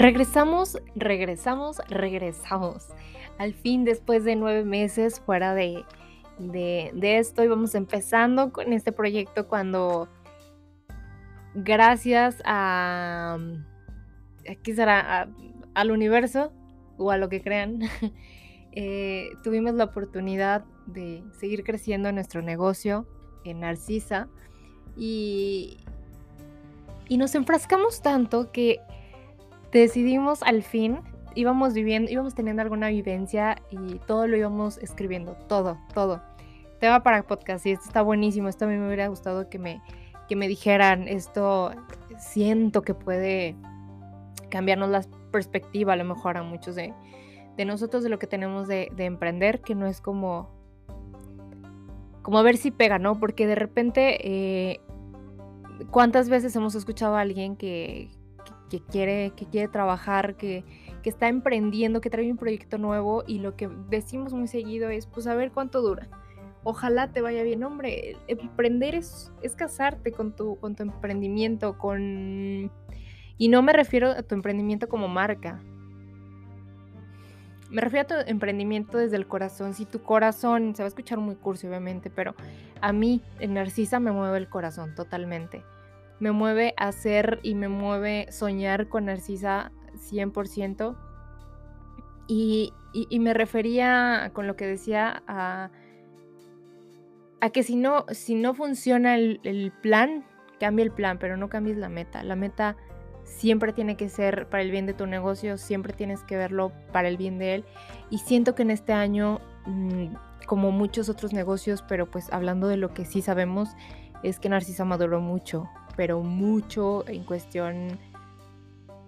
Regresamos, regresamos, regresamos. Al fin, después de nueve meses fuera de, de, esto, íbamos empezando con este proyecto cuando, gracias a, aquí será, al universo o a lo que crean, eh, tuvimos la oportunidad de seguir creciendo nuestro negocio en Narcisa y, y nos enfrascamos tanto que decidimos al fin, íbamos viviendo, íbamos teniendo alguna vivencia y todo lo íbamos escribiendo, todo, todo. Tema para podcast y esto está buenísimo, esto a mí me hubiera gustado que me, que me dijeran, esto siento que puede cambiarnos la perspectiva a lo mejor a muchos de, de nosotros de lo que tenemos de, de, emprender, que no es como, como a ver si pega, ¿no? Porque de repente, eh, ¿cuántas veces hemos escuchado a alguien que, que quiere, que quiere trabajar, que, que está emprendiendo, que trae un proyecto nuevo y lo que decimos muy seguido es, pues a ver cuánto dura. Ojalá te vaya bien, hombre. Emprender es, es casarte con tu, con tu emprendimiento, con... Y no me refiero a tu emprendimiento como marca. Me refiero a tu emprendimiento desde el corazón. Si tu corazón, se va a escuchar muy cursi obviamente, pero a mí, en Narcisa, me mueve el corazón totalmente me mueve a hacer y me mueve soñar con Narcisa 100%. Y, y, me refería con lo que decía a, que si no, si no funciona el, el, plan, cambia el plan, pero no cambies la meta. La meta siempre tiene que ser para el bien de tu negocio, siempre tienes que verlo para el bien de él. Y siento que en este año, mm, como muchos otros negocios, pero pues hablando de lo que sí sabemos, es que Narcisa maduró mucho pero mucho en cuestión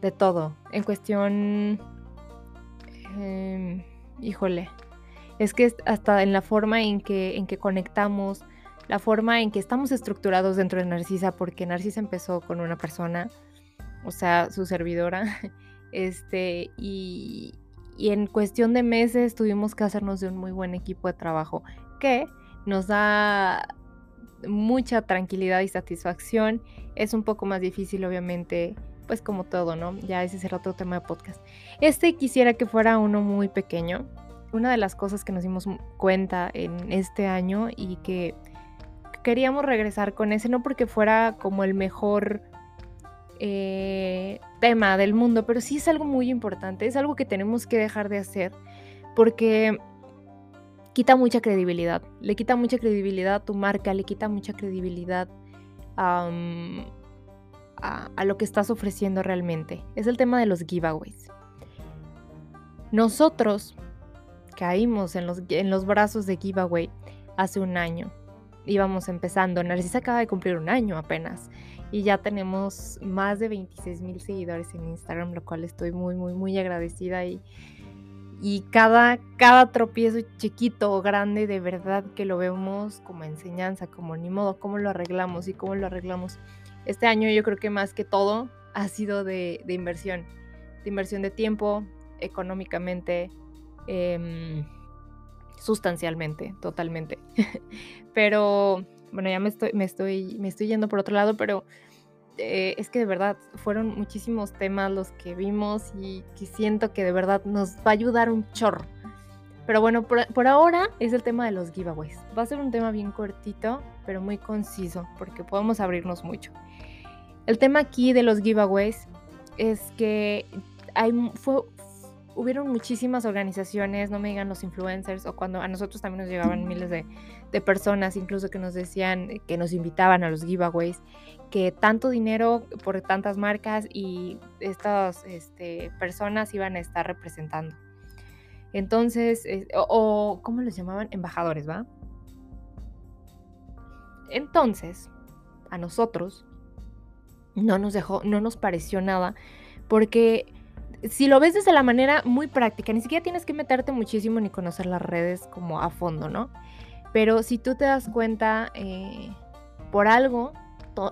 de todo, en cuestión, eh, híjole, es que hasta en la forma en que, en que conectamos, la forma en que estamos estructurados dentro de Narcisa, porque Narcisa empezó con una persona, o sea, su servidora, este, y, y en cuestión de meses tuvimos que hacernos de un muy buen equipo de trabajo que nos da mucha tranquilidad y satisfacción. Es un poco más difícil, obviamente, pues como todo, ¿no? Ya ese será otro tema de podcast. Este quisiera que fuera uno muy pequeño. Una de las cosas que nos dimos cuenta en este año y que queríamos regresar con ese, no porque fuera como el mejor eh, tema del mundo, pero sí es algo muy importante, es algo que tenemos que dejar de hacer, porque quita mucha credibilidad. Le quita mucha credibilidad a tu marca, le quita mucha credibilidad a, lo que estás ofreciendo realmente. Es el tema de los giveaways. Nosotros caímos en los, en los brazos de giveaway hace un año. Íbamos empezando. Narcisa acaba de cumplir un año apenas. Y ya tenemos más de 26 mil seguidores en Instagram, lo cual estoy muy, muy, muy agradecida y, y cada, cada tropiezo chiquito o grande de verdad que lo vemos como enseñanza, como ni modo, cómo lo arreglamos y cómo lo arreglamos. Este año yo creo que más que todo ha sido de, inversión, de inversión de tiempo, económicamente, eh, sustancialmente, totalmente. pero bueno, ya me estoy, me, estoy, me estoy yendo por otro lado, pero eh, es que de verdad fueron muchísimos temas los que vimos y que siento que de verdad nos va a ayudar un chorro. Pero bueno, por, por, ahora es el tema de los giveaways. Va a ser un tema bien cortito, pero muy conciso, porque podemos abrirnos mucho. El tema aquí de los giveaways es que hay, fue, hubieron muchísimas organizaciones, no me digan los influencers, o cuando a nosotros también nos llegaban miles de, de personas, incluso que nos decían, que nos invitaban a los giveaways, que tanto dinero por tantas marcas y estas este, personas iban a estar representando. Entonces, o, ¿cómo les llamaban? Embajadores, ¿va? Entonces, a nosotros no nos dejó, no nos pareció nada, porque si lo ves desde la manera muy práctica, ni siquiera tienes que meterte muchísimo ni conocer las redes como a fondo, ¿no? Pero si tú te das cuenta, eh, por algo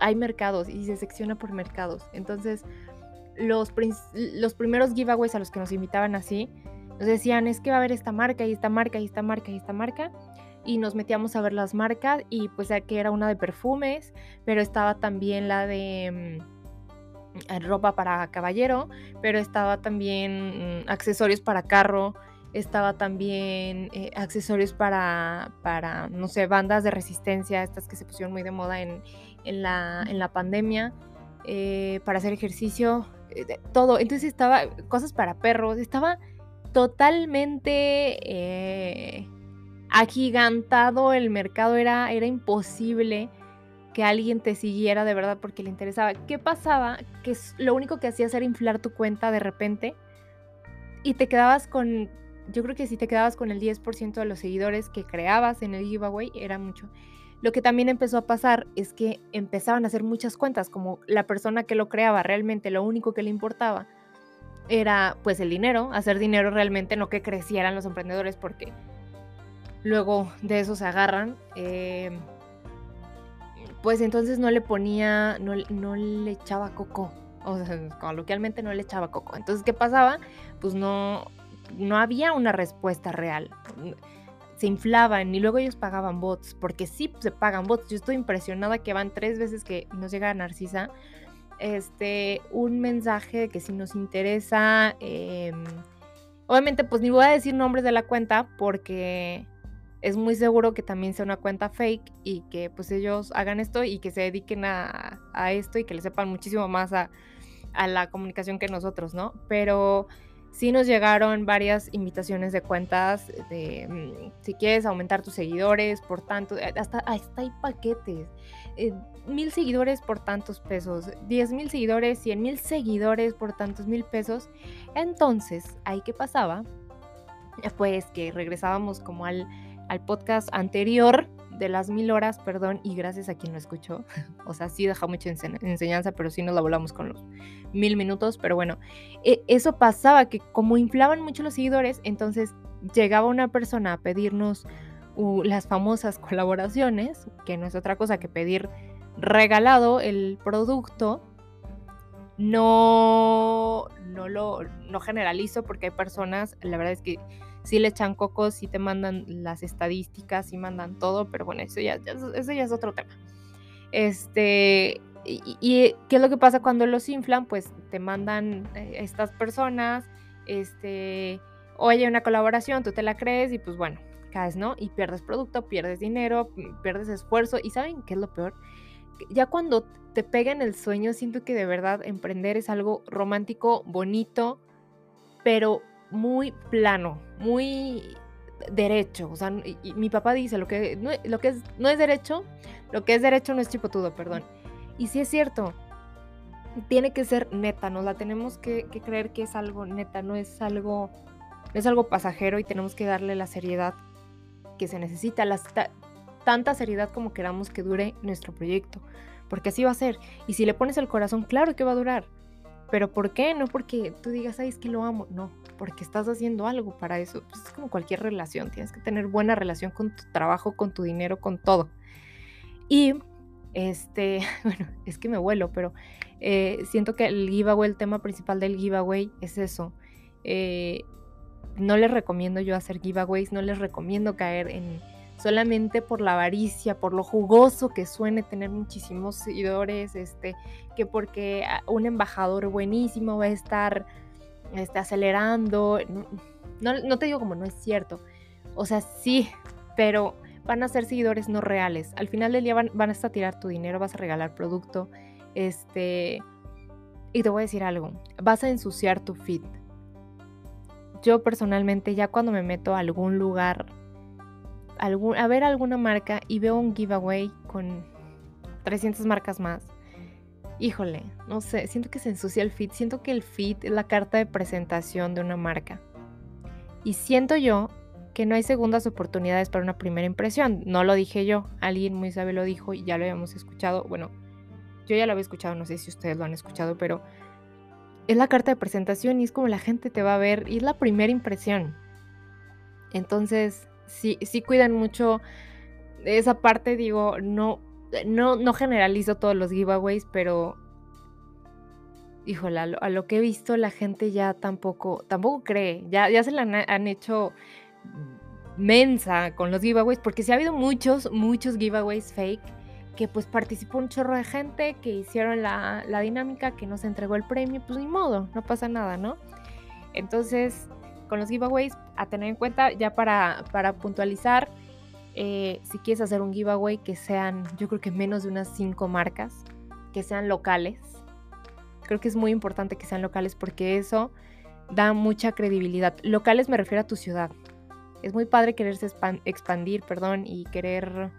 hay mercados y se secciona por mercados. Entonces, los, los primeros giveaways a los que nos invitaban así, nos decían, es que va a haber esta marca y esta marca y esta marca y esta marca. Y nos metíamos a ver las marcas y pues que era una de perfumes, pero estaba también la de eh, ropa para caballero, pero estaba también mm, accesorios para carro, estaba también eh, accesorios para, para, no sé, bandas de resistencia, estas que se pusieron muy de moda en, la, en la, pandemia, eh, para hacer ejercicio, todo. Entonces estaba, cosas para perros, estaba totalmente agigantado el mercado, era, era imposible que alguien te siguiera de verdad porque le interesaba. ¿Qué pasaba? Que lo único que hacías era inflar tu cuenta de repente y te quedabas con, yo creo que si te quedabas con el 10% de los seguidores que creabas en el giveaway, era mucho. Lo que también empezó a pasar es que empezaban a hacer muchas cuentas, como la persona que lo creaba realmente lo único que le importaba era pues el dinero, hacer dinero realmente, no que crecieran los emprendedores porque luego de eso se agarran. Eh, pues entonces no le ponía, no, le echaba coco. O sea, coloquialmente no le echaba coco. Entonces, ¿qué pasaba? Pues no, no había una respuesta real. Se inflaban y luego ellos pagaban bots, porque sí se pagan bots. Yo estoy impresionada que van tres veces que nos llega Narcisa este, un mensaje de que si nos interesa, em, obviamente pues ni voy a decir nombres de la cuenta porque es muy seguro que también sea una cuenta fake y que pues ellos hagan esto y que se dediquen a, esto y que le sepan muchísimo más a, la comunicación que nosotros, ¿no? Pero sí nos llegaron varias invitaciones de cuentas de mm, si quieres aumentar tus seguidores por tanto, eh, hasta, hasta hay paquetes. Eh, mil seguidores por tantos pesos, diez mil seguidores, cien mil seguidores por tantos mil pesos. Entonces, ahí que pasaba, pues que regresábamos como al al podcast anterior de las mil horas, perdón, y gracias a quien lo escuchó. o sea, sí deja mucha enseñanza, pero sí nos la volamos con los mil minutos. Pero bueno, e, eso pasaba que como inflaban mucho los seguidores, entonces llegaba una persona a pedirnos las famosas colaboraciones, que no es otra cosa que pedir regalado el producto. No, no lo no generalizo porque hay personas, la verdad es que sí le echan cocos, sí te mandan las estadísticas, sí mandan todo, pero bueno, eso ya, eso ya es otro tema. Este, y, qué es lo que pasa cuando los inflan? Pues te mandan eh, estas personas, este, oye, una colaboración, tú te la crees y pues bueno, caes, ¿no? Y pierdes producto, pierdes dinero, pierdes esfuerzo y ¿saben qué es lo peor? Ya cuando te pega en el sueño, siento que de verdad emprender es algo romántico, bonito, pero muy plano, muy derecho. O sea, mi papá dice, lo que, no, es, derecho, lo que es derecho no es chipotudo, perdón. Y sí es cierto, tiene que ser neta, nos la tenemos que, creer que es algo neta, no es algo, es algo pasajero y tenemos que darle la seriedad que se necesita, la, tanta seriedad como queramos que dure nuestro proyecto, porque así va a ser. Y si le pones el corazón, claro que va a durar. Pero ¿por qué? No porque tú digas, ay, es que lo amo. No, porque estás haciendo algo para eso. Pues es como cualquier relación. Tienes que tener buena relación con tu trabajo, con tu dinero, con todo. Y, este, bueno, es que me vuelo, pero eh, siento que el giveaway, el tema principal del giveaway es eso. Eh, no les recomiendo yo hacer giveaways, no les recomiendo caer en solamente por la avaricia, por lo jugoso que suene tener muchísimos seguidores, este, que porque un embajador buenísimo va a estar este, acelerando. No, te digo como no es cierto. O sea, sí, pero van a ser seguidores no reales. Al final del día van, van a tirar tu dinero, vas a regalar producto. Este. Y te voy a decir algo. Vas a ensuciar tu feed. Yo personalmente, ya cuando me meto a algún lugar a ver alguna marca y veo un giveaway con 300 marcas más, híjole, no sé, siento que se ensucia el feed, siento que el feed es la carta de presentación de una marca. Y siento yo que no hay segundas oportunidades para una primera impresión. No lo dije yo, alguien muy sabe lo dijo y ya lo habíamos escuchado. Bueno, yo ya lo había escuchado, no sé si ustedes lo han escuchado, pero es la carta de presentación y es como la gente te va a ver y es la primera impresión. Entonces, sí, sí cuidan mucho esa parte, digo, no, no, no generalizo todos los giveaways, pero híjole, a lo, que he visto la gente ya tampoco, tampoco cree, ya, ya se la han, hecho mensa con los giveaways, porque sí ha habido muchos, muchos giveaways fake que pues participó un chorro de gente, que hicieron la, la dinámica, que no se entregó el premio, pues ni modo, no pasa nada, ¿no? Entonces, con los giveaways, a tener en cuenta, ya para, para puntualizar, eh, si quieres hacer un giveaway que sean, yo creo que menos de unas cinco marcas, que sean locales. Creo que es muy importante que sean locales porque eso da mucha credibilidad. Locales me refiero a tu ciudad. Es muy padre quererse expandir, perdón, y querer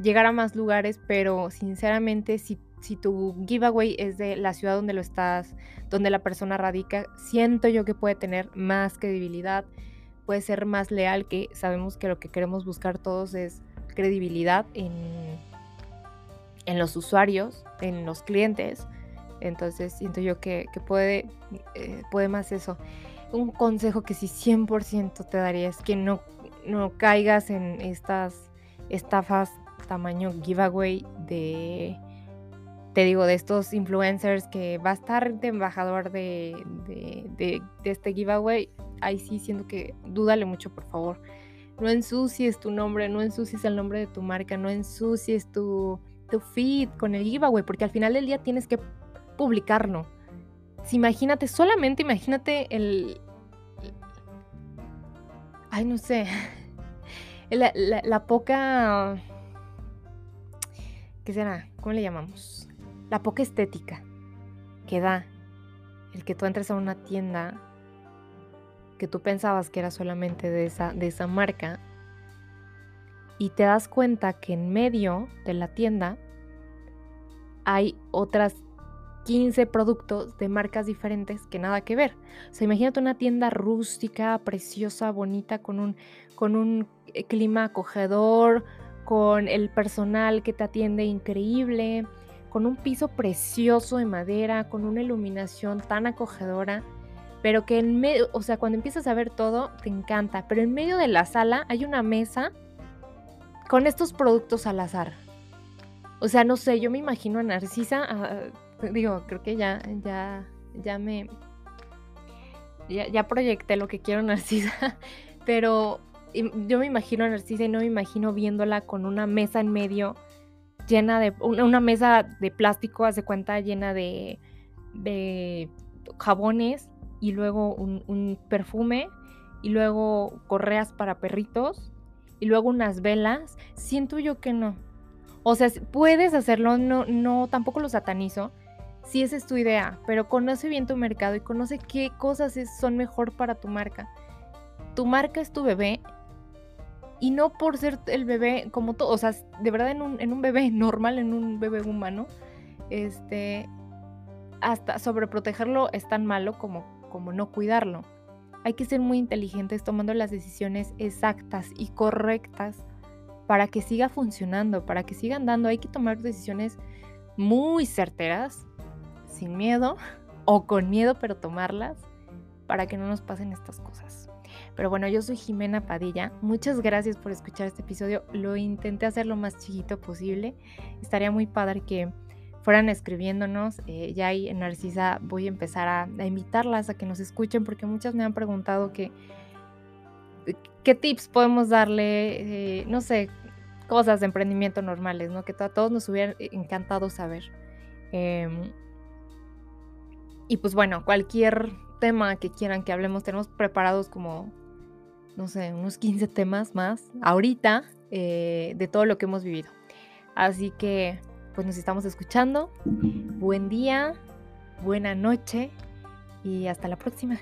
llegar a más lugares, pero sinceramente si, si tu giveaway es de la ciudad donde lo estás, donde la persona radica, siento yo que puede tener más credibilidad, puede ser más leal, que sabemos que lo que queremos buscar todos es credibilidad en, en los usuarios, en los clientes. Entonces siento yo que, puede, eh, puede más eso. Un consejo que sí 100% te daría es que no, no caigas en estas estafas tamaño giveaway de, te digo, de estos influencers que va a estar de embajador de, de, este giveaway. Ahí sí siento que dúdale mucho, por favor. No ensucies tu nombre, no ensucies el nombre de tu marca, no ensucies tu, feed con el giveaway, porque al final del día tienes que publicarlo. Imagínate, solamente imagínate el... Ay, no sé. La, poca... ¿Qué será? ¿Cómo le llamamos? La poca estética que da el que tú entres a una tienda que tú pensabas que era solamente de esa, de esa marca y te das cuenta que en medio de la tienda hay otras 15 productos de marcas diferentes que nada que ver. O sea, imagínate una tienda rústica, preciosa, bonita, con un, con un eh, clima acogedor, con el personal que te atiende increíble, con un piso precioso de madera, con una iluminación tan acogedora, pero que en medio, o sea, cuando empiezas a ver todo, te encanta, pero en medio de la sala hay una mesa con estos productos al azar. O sea, no sé, yo me imagino a Narcisa, ah, digo, creo que ya, ya, ya me, ya, ya proyecté lo que quiero Narcisa, pero yo me imagino a Narcisa y no me imagino viéndola con una mesa en medio llena de, una, mesa de plástico, hace cuenta, llena de, de jabones y luego un, perfume y luego correas para perritos y luego unas velas. Siento yo que no. O sea, puedes hacerlo, no, no, tampoco lo satanizo, si esa es tu idea, pero conoce bien tu mercado y conoce qué cosas son mejor para tu marca. Tu marca es tu bebé y no por ser el bebé como todo, o sea, de verdad en un, en un bebé normal, en un bebé humano, este, hasta sobreprotegerlo es tan malo como, como no cuidarlo. Hay que ser muy inteligentes tomando las decisiones exactas y correctas para que siga funcionando, para que siga andando. Hay que tomar decisiones muy certeras sin miedo o con miedo, pero tomarlas para que no nos pasen estas cosas. Pero bueno, yo soy Jimena Padilla. Muchas gracias por escuchar este episodio. Lo intenté hacer lo más chiquito posible. Estaría muy padre que fueran escribiéndonos. Eh, ya ahí en Narcisa voy a empezar a, invitarlas a que nos escuchen porque muchas me han preguntado que, qué tips podemos darle, eh, no sé, cosas de emprendimiento normales, ¿no? Que a todos nos hubiera encantado saber. Em, y pues bueno, cualquier tema que quieran que hablemos, tenemos preparados como, no sé, unos 15 temas más ahorita eh, de todo lo que hemos vivido. Así que, pues nos estamos escuchando. Buen día, buena noche y hasta la próxima.